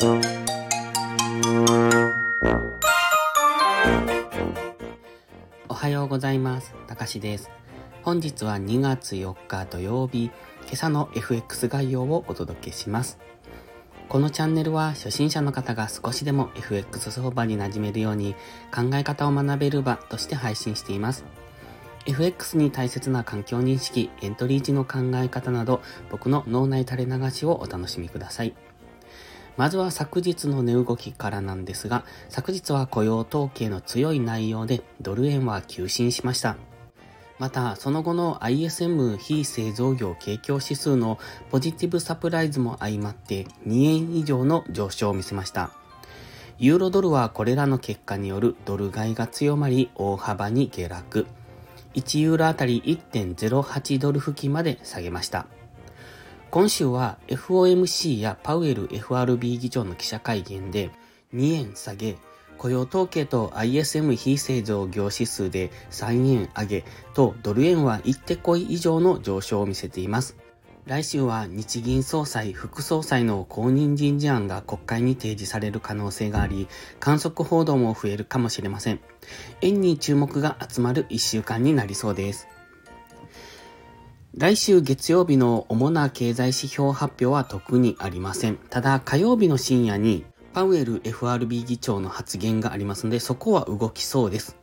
おはようございます。たかしです。本日は2月4日土曜日、今朝の FX 概要をお届けします。このチャンネルは初心者の方が少しでも FX 相場に馴染めるように考え方を学べる場として配信しています。FX に大切な環境認識、エントリー時の考え方など僕の脳内垂れ流しをお楽しみください。まずは昨日の値動きからなんですが、昨日は雇用統計の強い内容でドル円は急進しました。また、その後の ISM 非製造業景況指数のポジティブサプライズも相まって2円以上の上昇を見せました。ユーロドルはこれらの結果によるドル買いが強まり大幅に下落。1ユーロあたり1.08ドル付近まで下げました。今週は FOMC やパウエル FRB 議長の記者会見で2円下げ、雇用統計と ISM 非製造業指数で3円上げとドル円は一手こい以上の上昇を見せています。来週は日銀総裁、副総裁の公認人事案が国会に提示される可能性があり、観測報道も増えるかもしれません。円に注目が集まる1週間になりそうです。来週月曜日の主な経済指標発表は特にありません。ただ火曜日の深夜にパウエル FRB 議長の発言がありますので、そこは動きそうです。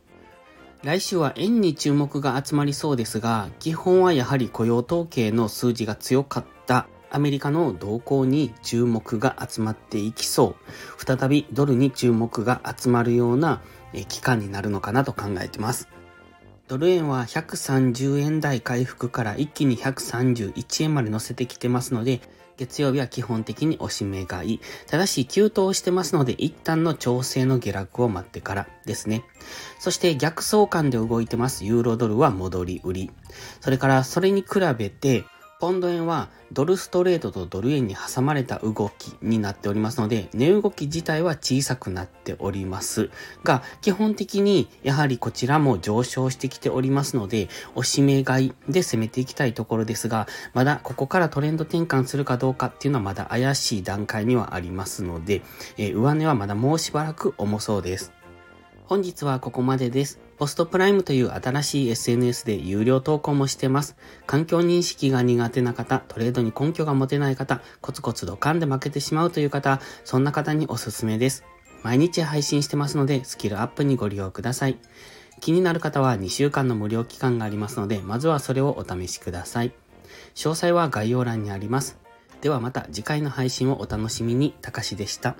来週は円に注目が集まりそうですが、基本はやはり雇用統計の数字が強かったアメリカの動向に注目が集まっていきそう。再びドルに注目が集まるような期間になるのかなと考えてます。ドル円は130円台回復から一気に131円まで乗せてきてますので、月曜日は基本的におしめ買い。ただし、急騰してますので、一旦の調整の下落を待ってからですね。そして逆相関で動いてます。ユーロドルは戻り売り。それから、それに比べて、ポンド円はドルストレートとドル円に挟まれた動きになっておりますので、値動き自体は小さくなっておりますが、基本的にやはりこちらも上昇してきておりますので、おしめ買いで攻めていきたいところですが、まだここからトレンド転換するかどうかっていうのはまだ怪しい段階にはありますので、えー、上値はまだもうしばらく重そうです。本日はここまでです。ポストプライムという新しい SNS で有料投稿もしてます。環境認識が苦手な方、トレードに根拠が持てない方、コツコツドカンで負けてしまうという方、そんな方におすすめです。毎日配信してますので、スキルアップにご利用ください。気になる方は2週間の無料期間がありますので、まずはそれをお試しください。詳細は概要欄にあります。ではまた次回の配信をお楽しみに、たかしでした。